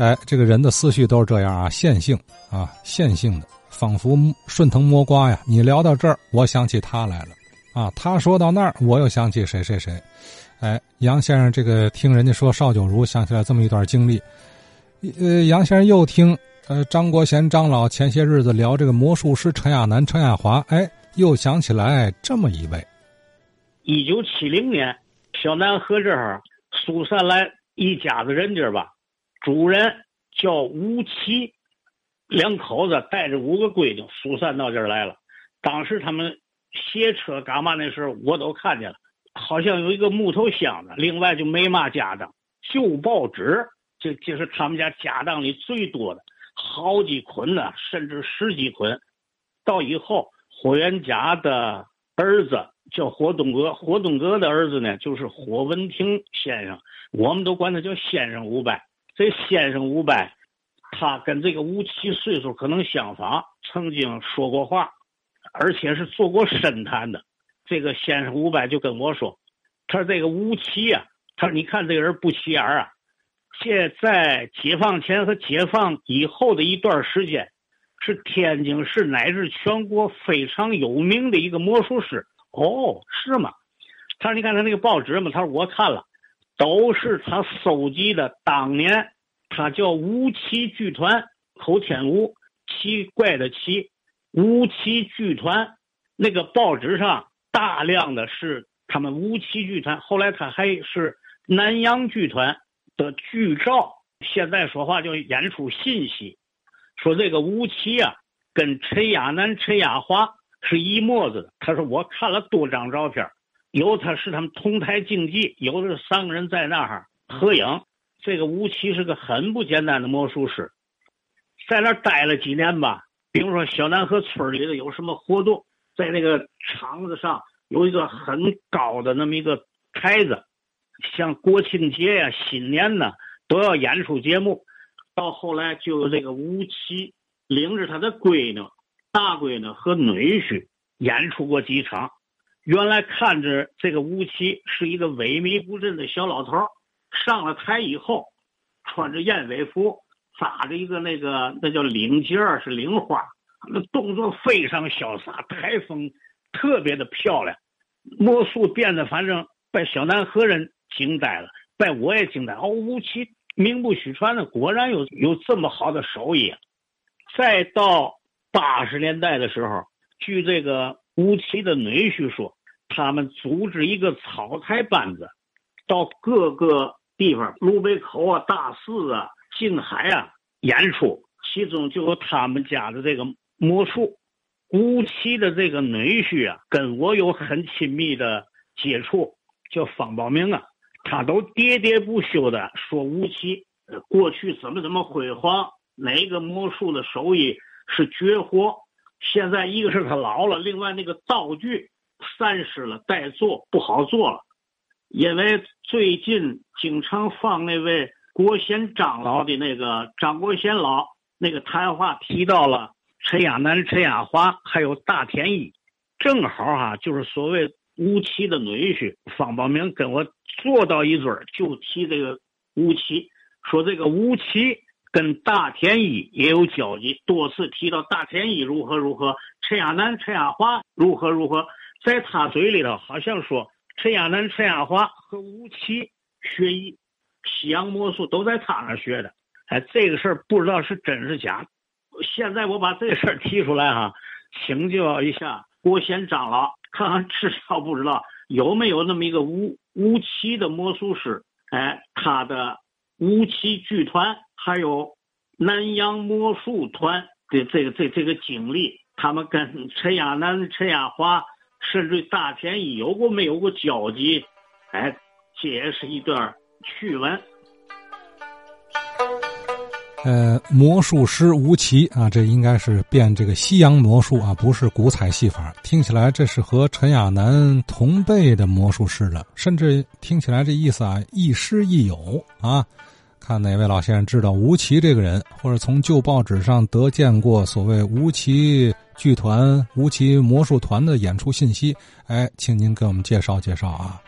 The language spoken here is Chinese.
哎，这个人的思绪都是这样啊，线性啊，线性的，仿佛顺藤摸瓜呀。你聊到这儿，我想起他来了，啊，他说到那儿，我又想起谁谁谁。哎，杨先生，这个听人家说邵九如，想起来这么一段经历。呃，杨先生又听呃张国贤张老前些日子聊这个魔术师陈亚楠、陈亚华，哎，又想起来这么一位。一九七零年，小南河这儿疏散来一家子人家吧。主人叫吴奇，两口子带着五个闺女疏散到这儿来了。当时他们卸车干嘛那时候，我都看见了，好像有一个木头箱子，另外就没嘛家当，旧报纸，这这是他们家家当里最多的，好几捆呢，甚至十几捆。到以后，霍元甲的儿子叫霍东阁，霍东阁的儿子呢就是霍文亭先生，我们都管他叫先生五百。这先生五百，他跟这个吴奇岁数可能相仿，曾经说过话，而且是做过深谈的。这个先生五百就跟我说：“他说这个吴奇呀，他说你看这个人不起眼啊。现在解放前和解放以后的一段时间，是天津市乃至全国非常有名的一个魔术师。哦，是吗？他说你看他那个报纸嘛，他说我看了。”都是他搜集的。当年他叫吴奇剧团，口天吴，奇怪的奇，吴奇剧团。那个报纸上大量的是他们吴奇剧团。后来他还是南洋剧团的剧照。现在说话就演出信息，说这个吴奇啊，跟陈亚南、陈亚华是一模子的。他说我看了多张照片。有他是他们同台竞技，有的三个人在那儿合影。这个吴奇是个很不简单的魔术师，在那待了几年吧。比如说小南河村里的有什么活动，在那个场子上有一个很高的那么一个台子，像国庆节呀、新年呢都要演出节目。到后来就有这个吴奇领着他的闺女、大闺女和女婿演出过几场。原来看着这个吴奇是一个萎靡不振的小老头上了台以后，穿着燕尾服，扎着一个那个那叫领结是领花，那动作非常潇洒，台风特别的漂亮，魔术变得反正把小南河人惊呆了，把我也惊呆。哦，吴奇名不虚传的，果然有有这么好的手艺。再到八十年代的时候，据这个。吴奇的女婿说，他们组织一个草台班子，到各个地方，芦北口啊、大寺啊、静海啊演出，其中就有他们家的这个魔术。吴奇的这个女婿啊，跟我有很亲密的接触，叫方宝明啊，他都喋喋不休的说吴奇过去怎么怎么辉煌，哪个魔术的手艺是绝活。现在一个是他老了，另外那个道具散失了，待做不好做了。因为最近经常放那位国贤长老的那个张国贤老那个谈话，提到了陈亚南、陈亚华，还有大天一，正好哈，就是所谓吴奇的女婿方宝明跟我坐到一堆儿，就提这个吴奇，说这个吴奇。跟大田一也有交集，多次提到大田一如何如何，陈亚南、陈亚华如何如何，在他嘴里头好像说陈亚南、陈亚华和吴奇学艺，西洋魔术都在他那学的。哎，这个事儿不知道是真是假。现在我把这事儿提出来哈，请教一下郭贤长老，看看知道不知道有没有那么一个吴吴奇的魔术师？哎，他的吴奇剧团。还有南洋魔术团的这个这这个经历，他们跟陈亚南、陈亚华，甚至大田一有过没有过交集？哎，这也是一段趣闻。呃，魔术师吴奇啊，这应该是变这个西洋魔术啊，不是古彩戏法。听起来这是和陈亚楠同辈的魔术师了，甚至听起来这意思啊，亦师亦友啊。看哪位老先生知道吴奇这个人，或者从旧报纸上得见过所谓吴奇剧团、吴奇魔术团的演出信息，哎，请您给我们介绍介绍啊。